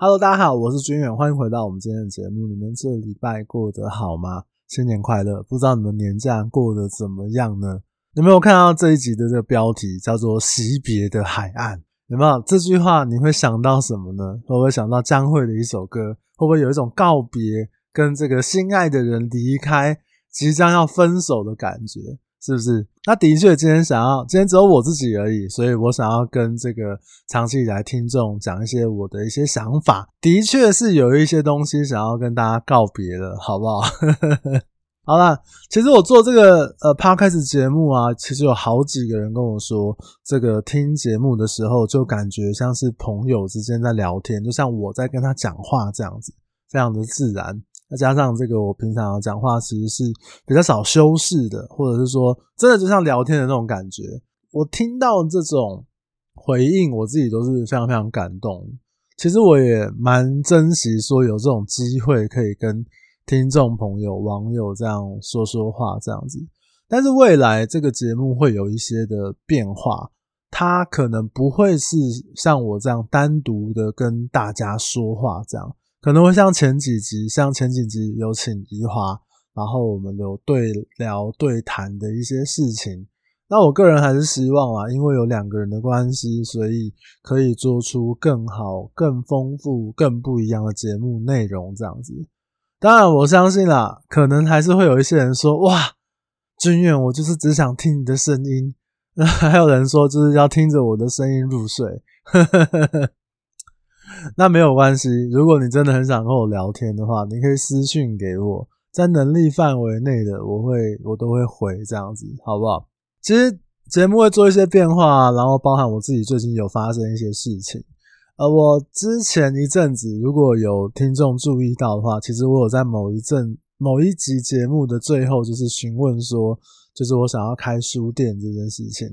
Hello，大家好，我是军远，欢迎回到我们今天的节目。你们这礼拜过得好吗？新年快乐！不知道你们年假过得怎么样呢？有没有看到这一集的这个标题叫做“惜别的海岸”？有没有这句话？你会想到什么呢？会不会想到江蕙的一首歌？会不会有一种告别跟这个心爱的人离开，即将要分手的感觉？是不是？那的确，今天想要，今天只有我自己而已，所以我想要跟这个长期以来听众讲一些我的一些想法。的确是有一些东西想要跟大家告别了，好不好？好啦，其实我做这个呃 Podcast 节目啊，其实有好几个人跟我说，这个听节目的时候就感觉像是朋友之间在聊天，就像我在跟他讲话这样子，非常的自然。再加上这个，我平常讲话其实是比较少修饰的，或者是说真的就像聊天的那种感觉。我听到这种回应，我自己都是非常非常感动。其实我也蛮珍惜说有这种机会可以跟听众朋友、网友这样说说话这样子。但是未来这个节目会有一些的变化，它可能不会是像我这样单独的跟大家说话这样。可能会像前几集，像前几集有请宜华，然后我们有对聊对谈的一些事情。那我个人还是希望啊，因为有两个人的关系，所以可以做出更好、更丰富、更不一样的节目内容这样子。当然，我相信啦，可能还是会有一些人说：“哇，君远，我就是只想听你的声音。”那还有人说，就是要听着我的声音入睡。那没有关系，如果你真的很想跟我聊天的话，你可以私信给我，在能力范围内的，我会我都会回这样子，好不好？其实节目会做一些变化，然后包含我自己最近有发生一些事情。呃，我之前一阵子如果有听众注意到的话，其实我有在某一阵某一集节目的最后，就是询问说，就是我想要开书店这件事情。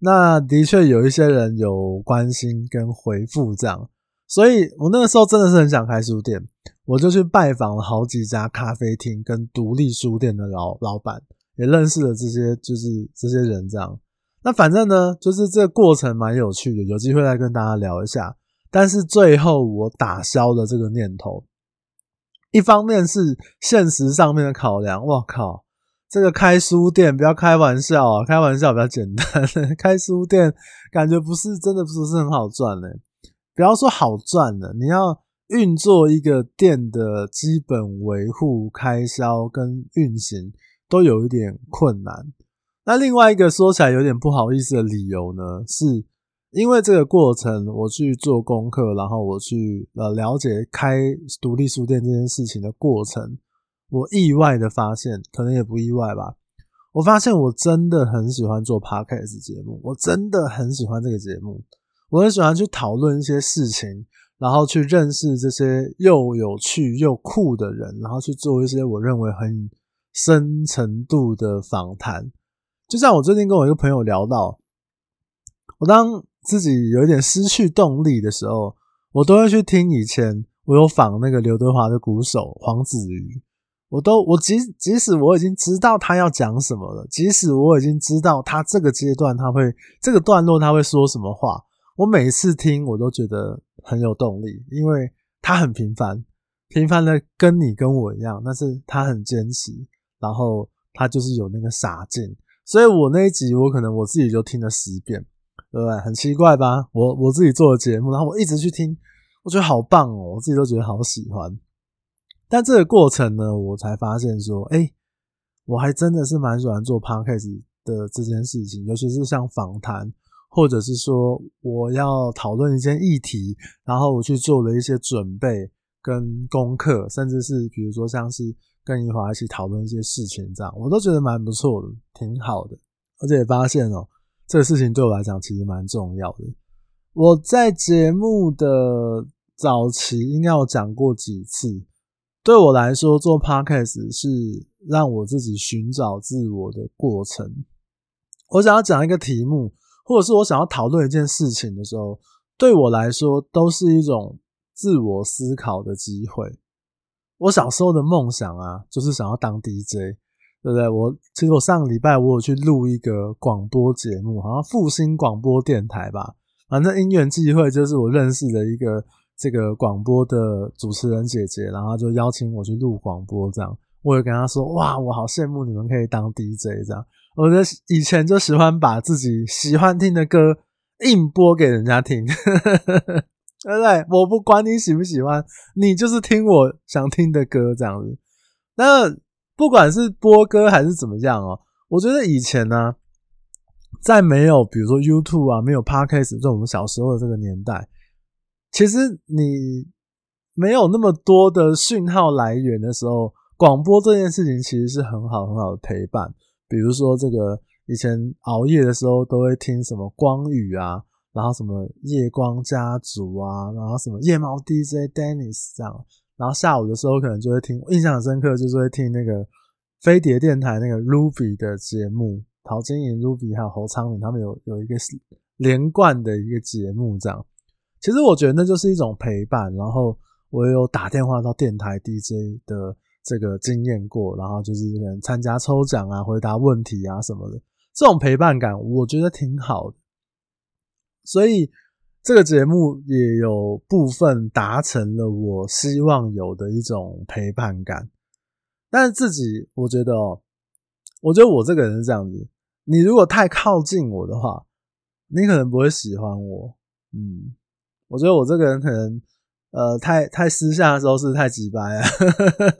那的确有一些人有关心跟回复这样。所以我那个时候真的是很想开书店，我就去拜访了好几家咖啡厅跟独立书店的老老板，也认识了这些就是这些人这样。那反正呢，就是这个过程蛮有趣的，有机会再跟大家聊一下。但是最后我打消了这个念头，一方面是现实上面的考量，我靠，这个开书店不要开玩笑啊，开玩笑比较简单，开书店感觉不是真的不是很好赚嘞。不要说好赚了，你要运作一个店的基本维护开销跟运行都有一点困难。那另外一个说起来有点不好意思的理由呢，是因为这个过程我去做功课，然后我去呃了解开独立书店这件事情的过程，我意外的发现，可能也不意外吧。我发现我真的很喜欢做 Podcast 节目，我真的很喜欢这个节目。我很喜欢去讨论一些事情，然后去认识这些又有趣又酷的人，然后去做一些我认为很深程度的访谈。就像我最近跟我一个朋友聊到，我当自己有一点失去动力的时候，我都会去听以前我有访那个刘德华的鼓手黄子瑜，我都我即即使我已经知道他要讲什么了，即使我已经知道他这个阶段他会这个段落他会说什么话。我每次听，我都觉得很有动力，因为他很平凡，平凡的跟你跟我一样，但是他很坚持，然后他就是有那个傻劲，所以我那一集我可能我自己就听了十遍，对不对？很奇怪吧？我我自己做的节目，然后我一直去听，我觉得好棒哦，我自己都觉得好喜欢。但这个过程呢，我才发现说，哎，我还真的是蛮喜欢做 podcast 的这件事情，尤其是像访谈。或者是说我要讨论一件议题，然后我去做了一些准备跟功课，甚至是比如说像是跟怡华一起讨论一些事情这样，我都觉得蛮不错的，挺好的。而且也发现哦，这个事情对我来讲其实蛮重要的。我在节目的早期应该有讲过几次，对我来说做 podcast 是让我自己寻找自我的过程。我想要讲一个题目。或者是我想要讨论一件事情的时候，对我来说都是一种自我思考的机会。我小时候的梦想啊，就是想要当 DJ，对不对？我其实我上个礼拜我有去录一个广播节目，好像复兴广播电台吧。反正因缘际会，就是我认识的一个这个广播的主持人姐姐，然后就邀请我去录广播，这样，我也跟她说，哇，我好羡慕你们可以当 DJ 这样。我的以前就喜欢把自己喜欢听的歌硬播给人家听，对不对？我不管你喜不喜欢，你就是听我想听的歌这样子。那不管是播歌还是怎么样哦，我觉得以前呢，在没有比如说 YouTube 啊，没有 Podcast，在我们小时候的这个年代。其实你没有那么多的讯号来源的时候，广播这件事情其实是很好很好的陪伴。比如说这个以前熬夜的时候都会听什么光宇啊，然后什么夜光家族啊，然后什么夜猫 DJ Dennis 这样，然后下午的时候可能就会听，印象很深刻就是会听那个飞碟电台那个 Ruby 的节目，陶晶莹、Ruby 还有侯昌明他们有有一个连贯的一个节目这样。其实我觉得那就是一种陪伴，然后我也有打电话到电台 DJ 的这个经验过，然后就是可能参加抽奖啊、回答问题啊什么的，这种陪伴感我觉得挺好的。所以这个节目也有部分达成了我希望有的一种陪伴感。但是自己我觉得哦，我觉得我这个人是这样子，你如果太靠近我的话，你可能不会喜欢我，嗯。我觉得我这个人可能，呃，太太私下的时候是太直白了，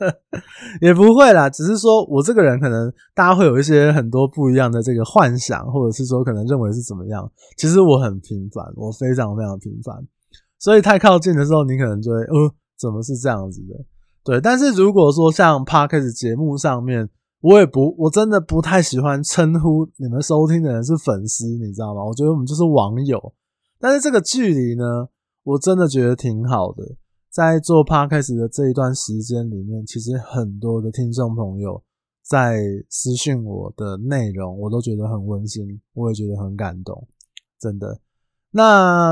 也不会啦，只是说我这个人可能大家会有一些很多不一样的这个幻想，或者是说可能认为是怎么样。其实我很平凡，我非常非常平凡，所以太靠近的时候，你可能就会，呃，怎么是这样子的？对。但是如果说像 Parkes 节目上面，我也不，我真的不太喜欢称呼你们收听的人是粉丝，你知道吗？我觉得我们就是网友，但是这个距离呢？我真的觉得挺好的，在做 Podcast 的这一段时间里面，其实很多的听众朋友在私讯我的内容，我都觉得很温馨，我也觉得很感动，真的。那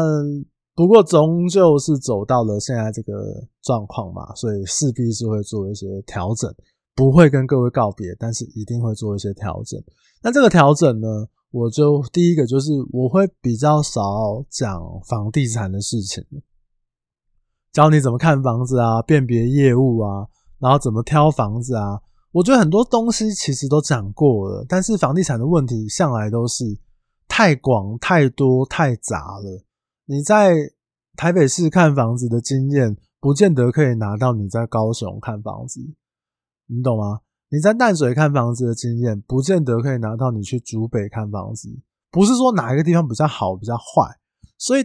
不过终究是走到了现在这个状况嘛，所以势必是会做一些调整，不会跟各位告别，但是一定会做一些调整。那这个调整呢？我就第一个就是我会比较少讲房地产的事情，教你怎么看房子啊，辨别业务啊，然后怎么挑房子啊。我觉得很多东西其实都讲过了，但是房地产的问题向来都是太广、太多、太杂了。你在台北市看房子的经验，不见得可以拿到你在高雄看房子，你懂吗？你在淡水看房子的经验，不见得可以拿到你去竹北看房子。不是说哪一个地方比较好，比较坏，所以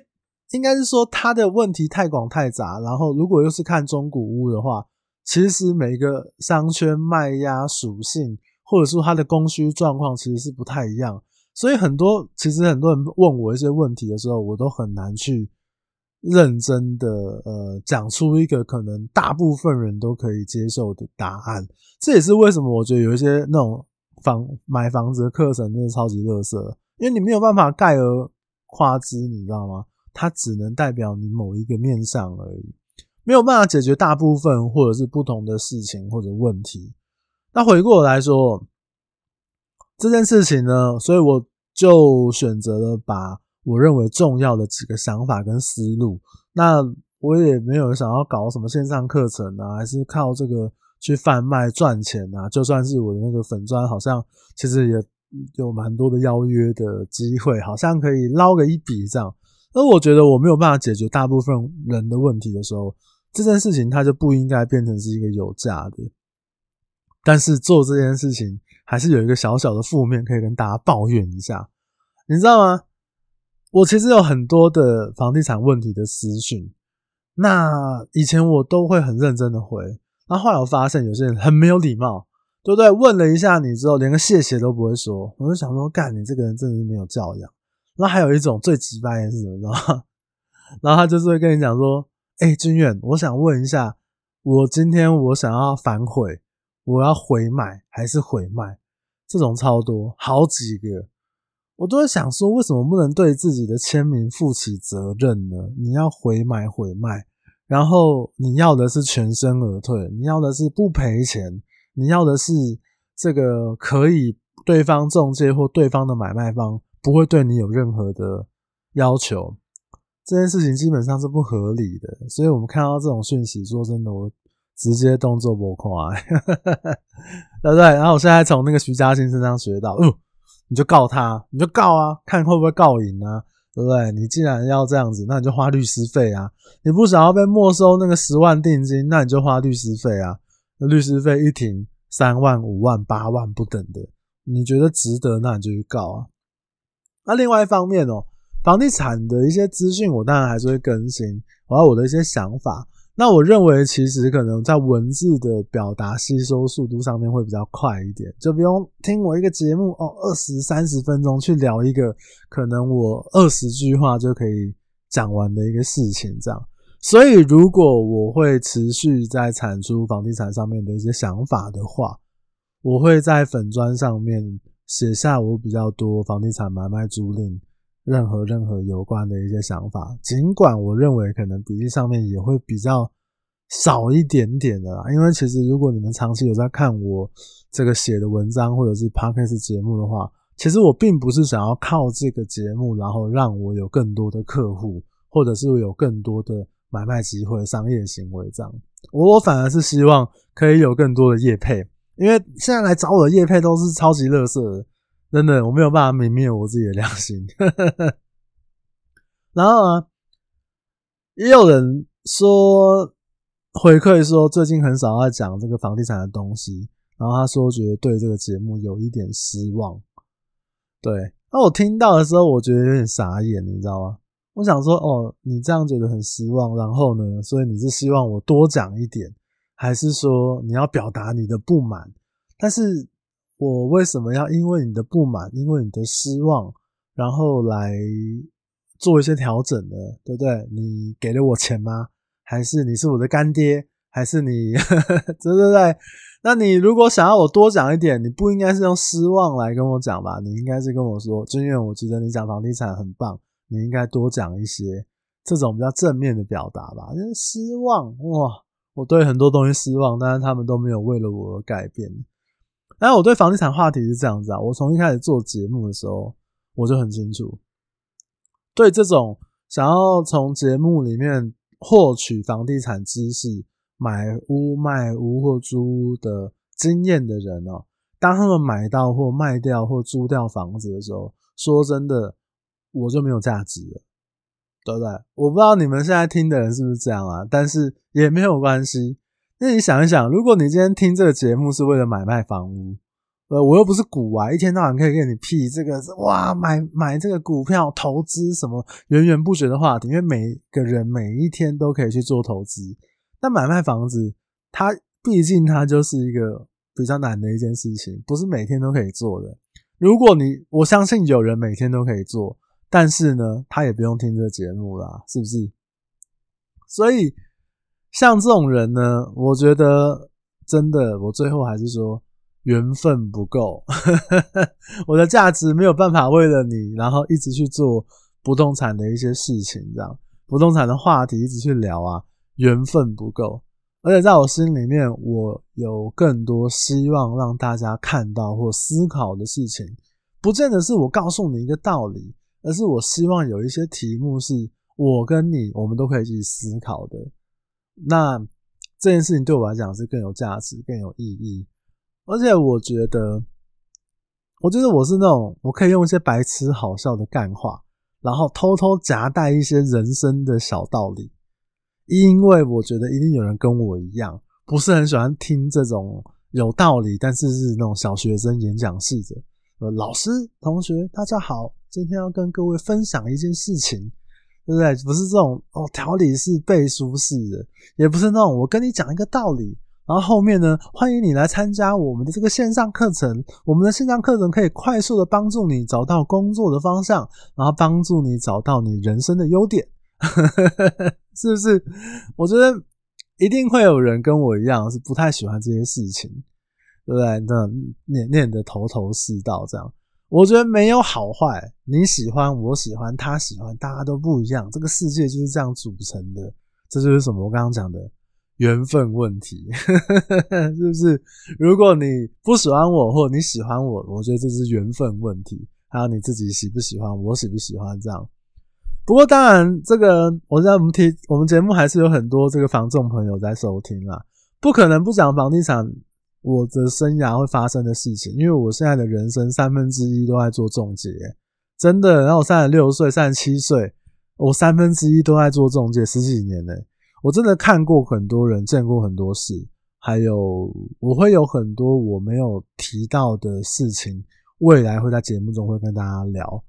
应该是说它的问题太广太杂。然后，如果又是看中古屋的话，其实每个商圈卖压属性，或者说它的供需状况，其实是不太一样。所以很多其实很多人问我一些问题的时候，我都很难去。认真的，呃，讲出一个可能大部分人都可以接受的答案，这也是为什么我觉得有一些那种房买房子的课程真的超级垃圾，因为你没有办法概而夸之，你知道吗？它只能代表你某一个面向而已，没有办法解决大部分或者是不同的事情或者问题。那回过来说这件事情呢，所以我就选择了把。我认为重要的几个想法跟思路，那我也没有想要搞什么线上课程啊，还是靠这个去贩卖赚钱啊。就算是我的那个粉砖，好像其实也有蛮多的邀约的机会，好像可以捞个一笔这样。而我觉得我没有办法解决大部分人的问题的时候，这件事情它就不应该变成是一个有价的。但是做这件事情还是有一个小小的负面可以跟大家抱怨一下，你知道吗？我其实有很多的房地产问题的私讯，那以前我都会很认真的回，那后来我发现有些人很没有礼貌，对不对？问了一下你之后，连个谢谢都不会说，我就想说，干你这个人真的是没有教养。那还有一种最奇葩的是什么？然后他就是会跟你讲说，哎，君远，我想问一下，我今天我想要反悔，我要回买还是回卖？这种超多，好几个。我都在想说，为什么不能对自己的签名负起责任呢？你要回买回卖，然后你要的是全身而退，你要的是不赔钱，你要的是这个可以对方中介或对方的买卖方不会对你有任何的要求。这件事情基本上是不合理的。所以我们看到这种讯息，说真的，我直接动作不快，对不对？然后我现在从那个徐嘉欣身上学到，你就告他，你就告啊，看会不会告赢啊，对不对？你既然要这样子，那你就花律师费啊。你不想要被没收那个十万定金，那你就花律师费啊。那律师费一庭三万、五万、八万不等的。你觉得值得，那你就去告啊。那另外一方面哦，房地产的一些资讯，我当然还是会更新，我要我的一些想法。那我认为，其实可能在文字的表达吸收速度上面会比较快一点，就不用听我一个节目哦，二十三十分钟去聊一个可能我二十句话就可以讲完的一个事情这样。所以，如果我会持续在产出房地产上面的一些想法的话，我会在粉砖上面写下我比较多房地产买卖租赁任何任何有关的一些想法，尽管我认为可能比例上面也会比较少一点点的啦。因为其实如果你们长期有在看我这个写的文章或者是 Podcast 节目的话，其实我并不是想要靠这个节目然后让我有更多的客户，或者是有更多的买卖机会、商业行为这样。我反而是希望可以有更多的业配。因为现在来找我的业配都是超级垃圾的，真的，我没有办法泯灭我自己的良心。然后啊，也有人说回馈说最近很少在讲这个房地产的东西，然后他说觉得对这个节目有一点失望。对，那我听到的时候，我觉得有点傻眼，你知道吗？我想说，哦，你这样觉得很失望，然后呢，所以你是希望我多讲一点。还是说你要表达你的不满，但是我为什么要因为你的不满，因为你的失望，然后来做一些调整呢？对不对？你给了我钱吗？还是你是我的干爹？还是你？对对对？那你如果想要我多讲一点，你不应该是用失望来跟我讲吧？你应该是跟我说，君远，我觉得你讲房地产很棒，你应该多讲一些这种比较正面的表达吧？就是失望哇。我对很多东西失望，但是他们都没有为了我而改变。但我对房地产话题是这样子啊，我从一开始做节目的时候，我就很清楚，对这种想要从节目里面获取房地产知识、买屋、卖屋或租屋的经验的人哦，当他们买到或卖掉或租掉房子的时候，说真的，我就没有价值了。对不对？我不知道你们现在听的人是不是这样啊，但是也没有关系。那你想一想，如果你今天听这个节目是为了买卖房屋，呃，我又不是股啊，一天到晚可以跟你屁这个哇，买买这个股票投资什么源源不绝的话题，因为每个人每一天都可以去做投资。但买卖房子，它毕竟它就是一个比较难的一件事情，不是每天都可以做的。如果你，我相信有人每天都可以做。但是呢，他也不用听这个节目啦，是不是？所以像这种人呢，我觉得真的，我最后还是说缘分不够，我的价值没有办法为了你，然后一直去做不动产的一些事情，这样不动产的话题一直去聊啊，缘分不够。而且在我心里面，我有更多希望让大家看到或思考的事情，不见得是我告诉你一个道理。而是我希望有一些题目是我跟你，我们都可以去思考的。那这件事情对我来讲是更有价值、更有意义。而且我觉得，我觉得我是那种我可以用一些白痴好笑的干话，然后偷偷夹带一些人生的小道理。因为我觉得一定有人跟我一样，不是很喜欢听这种有道理，但是是那种小学生演讲式的。呃，老师、同学，大家好。今天要跟各位分享一件事情，对不对？不是这种哦，条理是背书式的，也不是那种我跟你讲一个道理，然后后面呢，欢迎你来参加我们的这个线上课程。我们的线上课程可以快速的帮助你找到工作的方向，然后帮助你找到你人生的优点，是不是？我觉得一定会有人跟我一样是不太喜欢这些事情，对不对？那念念得头头是道这样。我觉得没有好坏，你喜欢，我喜欢，他喜欢，大家都不一样。这个世界就是这样组成的，这就是什么？我刚刚讲的缘分问题，是不是？如果你不喜欢我，或你喜欢我，我觉得这是缘分问题。还有你自己喜不喜欢，我喜不喜欢这样。不过当然，这个我在我们提我们节目还是有很多这个房仲朋友在收听啦，不可能不讲房地产我的生涯会发生的事情，因为我现在的人生三分之一都在做仲介，真的。然后我三十六岁、三十七岁，我三分之一都在做仲介，十几年呢，我真的看过很多人，见过很多事，还有我会有很多我没有提到的事情，未来会在节目中会跟大家聊。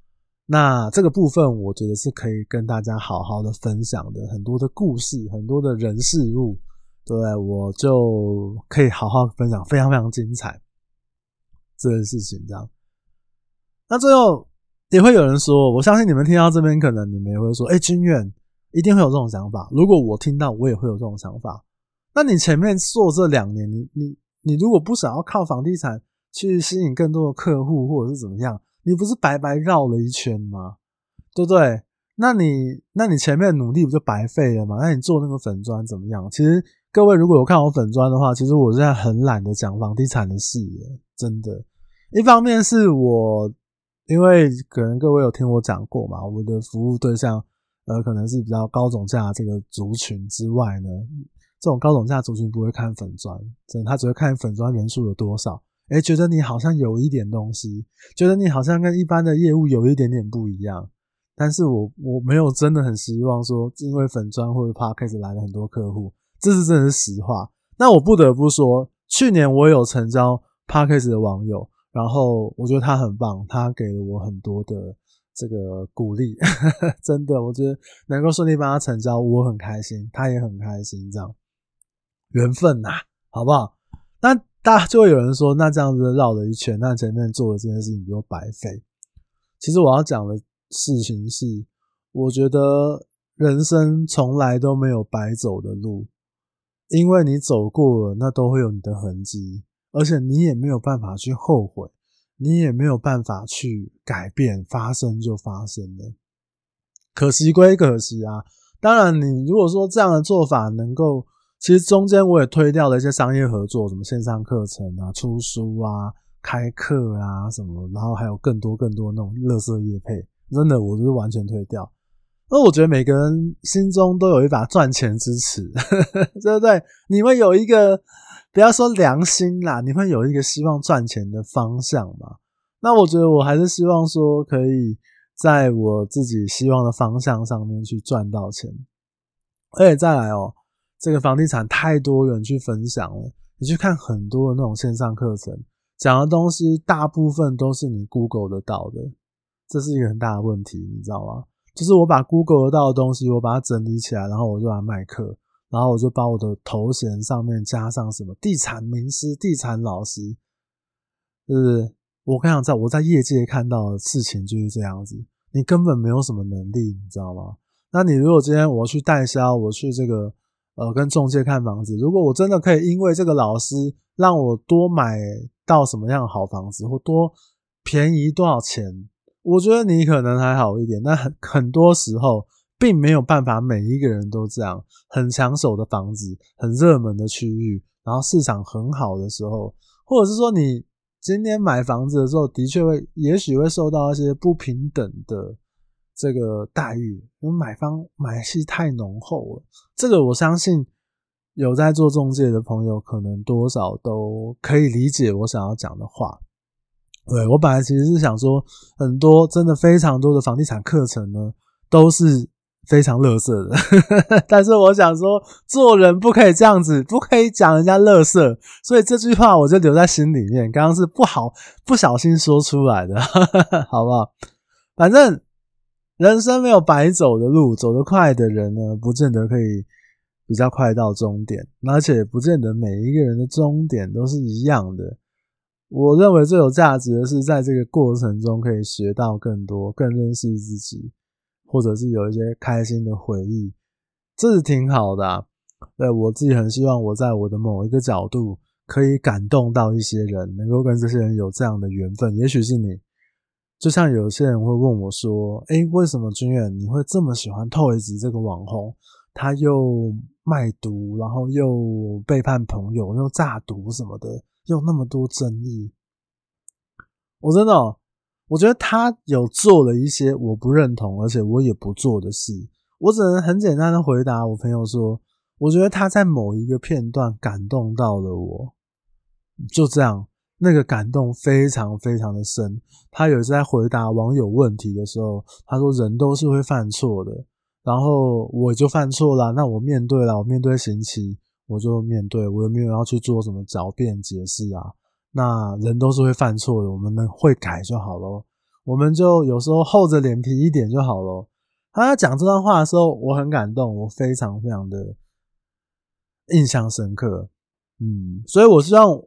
那这个部分，我觉得是可以跟大家好好的分享的，很多的故事，很多的人事物，对，我就可以好好分享，非常非常精彩这件事情。这样，那最后也会有人说，我相信你们听到这边，可能你们也会说，哎，君远一定会有这种想法。如果我听到，我也会有这种想法。那你前面做这两年，你你你如果不想要靠房地产去吸引更多的客户，或者是怎么样？你不是白白绕了一圈吗？对不对？那你那你前面努力不就白费了吗？那你做那个粉专怎么样？其实各位如果有看我粉砖的话，其实我现在很懒得讲房地产的事，真的。一方面是我因为可能各位有听我讲过嘛，我的服务对象呃可能是比较高总价这个族群之外呢，这种高总价族群不会看粉砖，真的，他只会看粉砖人数有多少。诶，觉得你好像有一点东西，觉得你好像跟一般的业务有一点点不一样，但是我我没有真的很希望说，因为粉砖或者 Podcast 来了很多客户，这是真的是实话。那我不得不说，去年我有成交 Podcast 的网友，然后我觉得他很棒，他给了我很多的这个鼓励，真的，我觉得能够顺利帮他成交，我很开心，他也很开心，这样缘分呐，好不好？那。大家就会有人说，那这样子绕了一圈，那前面做的这件事情就白费。其实我要讲的事情是，我觉得人生从来都没有白走的路，因为你走过了，那都会有你的痕迹，而且你也没有办法去后悔，你也没有办法去改变，发生就发生了。可惜归可惜啊，当然你如果说这样的做法能够。其实中间我也推掉了一些商业合作，什么线上课程啊、出书啊、开课啊什么，然后还有更多更多那种乐色业配，真的我就是完全推掉。那我觉得每个人心中都有一把赚钱之尺，对不对？你会有一个不要说良心啦，你会有一个希望赚钱的方向嘛？那我觉得我还是希望说，可以在我自己希望的方向上面去赚到钱，而且再来哦。这个房地产太多人去分享了，你去看很多的那种线上课程，讲的东西大部分都是你 Google 得到的，这是一个很大的问题，你知道吗？就是我把 Google 到的东西，我把它整理起来，然后我就来卖课，然后我就把我的头衔上面加上什么地产名师、地产老师，就是我跟你讲，在我在业界看到的事情就是这样子，你根本没有什么能力，你知道吗？那你如果今天我去代销，我去这个。呃，跟中介看房子，如果我真的可以因为这个老师让我多买到什么样的好房子，或多便宜多少钱，我觉得你可能还好一点。但很很多时候，并没有办法每一个人都这样。很抢手的房子，很热门的区域，然后市场很好的时候，或者是说你今天买房子的时候，的确会，也许会受到一些不平等的。这个待遇，因为买方买气太浓厚了。这个我相信有在做中介的朋友，可能多少都可以理解我想要讲的话。对，我本来其实是想说，很多真的非常多的房地产课程呢，都是非常垃圾的。但是我想说，做人不可以这样子，不可以讲人家垃圾。所以这句话我就留在心里面。刚刚是不好不小心说出来的，好不好？反正。人生没有白走的路，走得快的人呢，不见得可以比较快到终点，而且不见得每一个人的终点都是一样的。我认为最有价值的是，在这个过程中可以学到更多，更认识自己，或者是有一些开心的回忆，这是挺好的。对，我自己很希望我在我的某一个角度可以感动到一些人，能够跟这些人有这样的缘分，也许是你。就像有些人会问我说：“诶，为什么君远你会这么喜欢 Toys 这个网红？他又卖毒，然后又背叛朋友，又诈毒什么的，又那么多争议。”我真的，我觉得他有做了一些我不认同，而且我也不做的事。我只能很简单的回答我朋友说，我觉得他在某一个片段感动到了我，就这样，那个感动非常非常的深。他有一次在回答网友问题的时候，他说人都是会犯错的，然后我就犯错了，那我面对了，我面对刑期，我就面对，我有没有要去做什么狡辩解释啊？那人都是会犯错的，我们能会改就好咯。我们就有时候厚着脸皮一点就好咯。他讲这段话的时候，我很感动，我非常非常的印象深刻。嗯，所以我希望，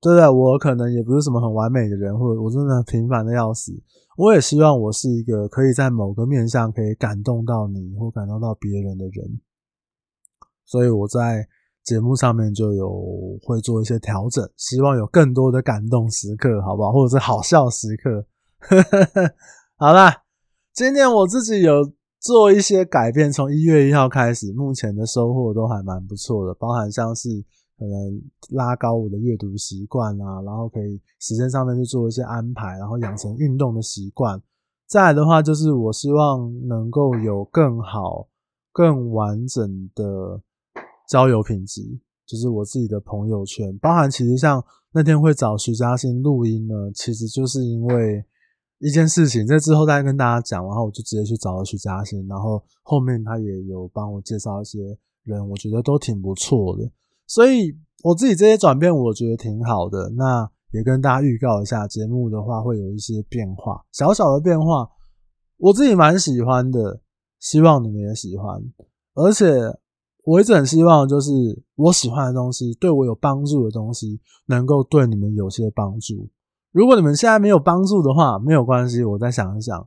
对不对？我可能也不是什么很完美的人，或者我真的平凡的要死。我也希望我是一个可以在某个面向可以感动到你或感动到别人的人。所以我在。节目上面就有会做一些调整，希望有更多的感动时刻，好不好？或者是好笑时刻。好啦，今天我自己有做一些改变，从一月一号开始，目前的收获都还蛮不错的，包含像是可能拉高我的阅读习惯啊，然后可以时间上面去做一些安排，然后养成运动的习惯。再来的话，就是我希望能够有更好、更完整的。交友品质就是我自己的朋友圈，包含其实像那天会找徐嘉欣录音呢，其实就是因为一件事情，在之后再跟大家讲，然后我就直接去找了徐嘉欣，然后后面他也有帮我介绍一些人，我觉得都挺不错的，所以我自己这些转变我觉得挺好的。那也跟大家预告一下，节目的话会有一些变化，小小的变化，我自己蛮喜欢的，希望你们也喜欢，而且。我一直很希望，就是我喜欢的东西，对我有帮助的东西，能够对你们有些帮助。如果你们现在没有帮助的话，没有关系，我再想一想，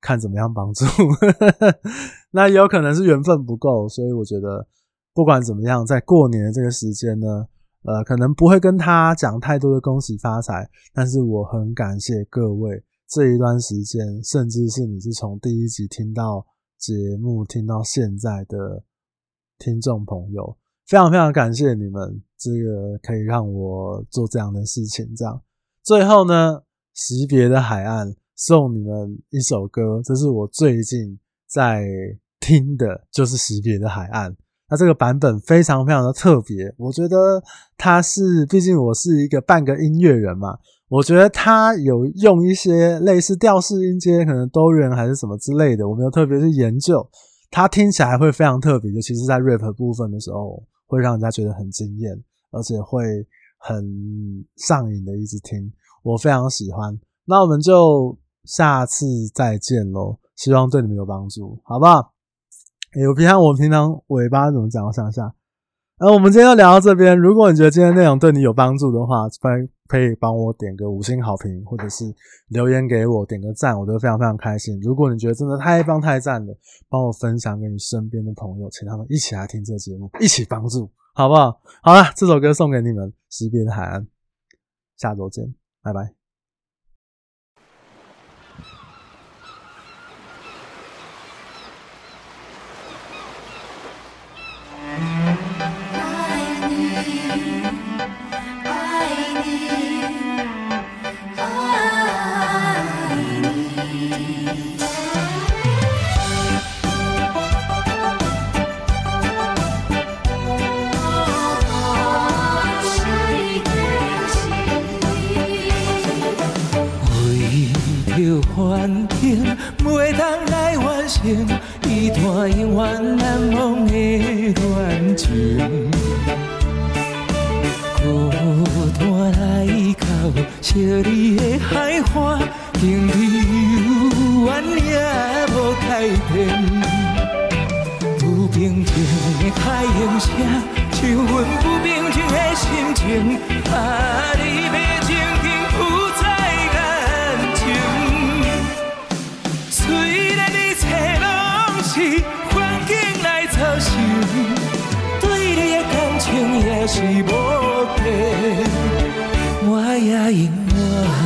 看怎么样帮助。那也有可能是缘分不够，所以我觉得不管怎么样，在过年的这个时间呢，呃，可能不会跟他讲太多的恭喜发财，但是我很感谢各位这一段时间，甚至是你是从第一集听到节目听到现在的。听众朋友，非常非常感谢你们，这个可以让我做这样的事情。这样，最后呢，惜别的海岸送你们一首歌，这是我最近在听的，就是惜别的海岸。那这个版本非常非常的特别，我觉得它是，毕竟我是一个半个音乐人嘛，我觉得他有用一些类似调式音阶，可能多元还是什么之类的，我没有特别去研究。它听起来会非常特别，尤其是在 rap 部分的时候，会让人家觉得很惊艳，而且会很上瘾的一直听，我非常喜欢。那我们就下次再见喽，希望对你们有帮助，好不好？有平常我平常尾巴怎么讲？我想一下。那我们今天就聊到这边。如果你觉得今天内容对你有帮助的话，欢迎可以帮我点个五星好评，或者是留言给我点个赞，我都非常非常开心。如果你觉得真的太棒太赞了，帮我分享给你身边的朋友，请他们一起来听这个节目，一起帮助，好不好？好了，这首歌送给你们，《识别的海岸》，下周见，拜拜。用声，像阮不平静的心情。啊，你的情景有在感情，虽然一切拢是环境来造成，对你的感情也是无底，我也永远。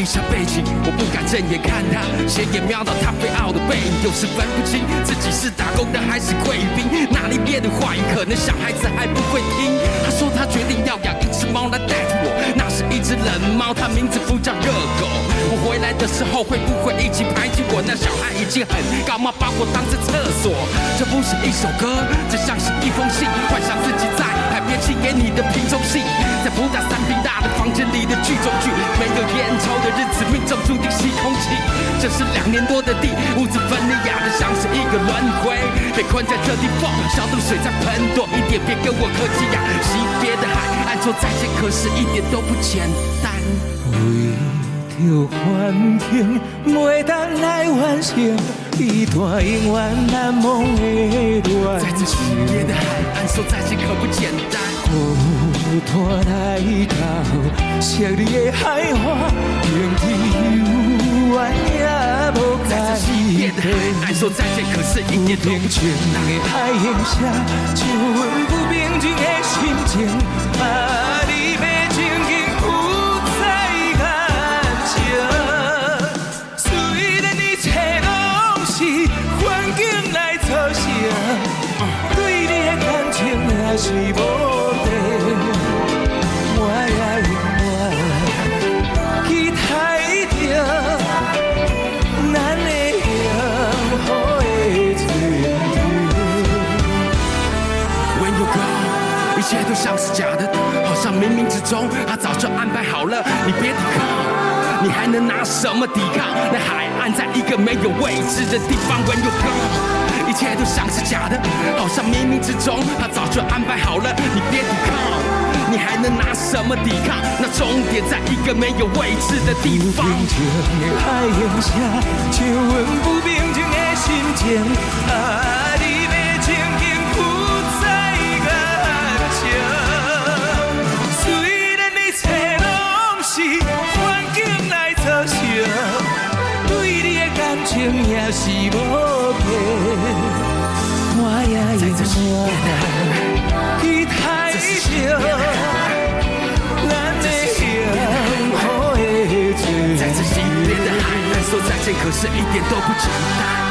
离下背景，我不敢正眼看他，斜眼瞄到他飞傲的背影，有时分不清自己是打工的还是贵宾，哪里面的话语可能小孩子还不会听。他说他决定要养一只猫来代替我，那是一只冷猫，它名字不叫热狗。我回来的时候会不会一起排挤我？那小孩已经很高吗？把我当成厕所。这不是一首歌，这像是一封信，幻想自己在海边寄给你的瓶中戏，在不大三平大的房间里的剧中剧，没有烟抽的日子，命中注定吸空气。这是两年多的地，屋子分离压的像是一个轮回，被困在这地方，消毒水在喷多一点，别跟我客气呀。惜别的海，岸说再见，可是一点都不简单。为着环境，每当来完成一段永远难忘的恋。在这惜别的海岸说再见。可不简单。孤单来到昔日的海岸，天地有缘也无该稀奇。爱说再见。可是一点都不简单。的海影下，像阮不平静的心情。啊，是无地。我也永远期待着咱的幸福的春天。When you go，一切都像是假的，好像冥冥之中他早就安排好了。你别抵抗，你还能拿什么抵抗？那海岸在一个没有位置的地方。When you go，一切都像是假的，好像冥冥之中他早就安排好了。你别抵抗，你还能拿什么抵抗？那终点在一个没有位置的地方。不平静的海影下，像阮可是一点都不简单。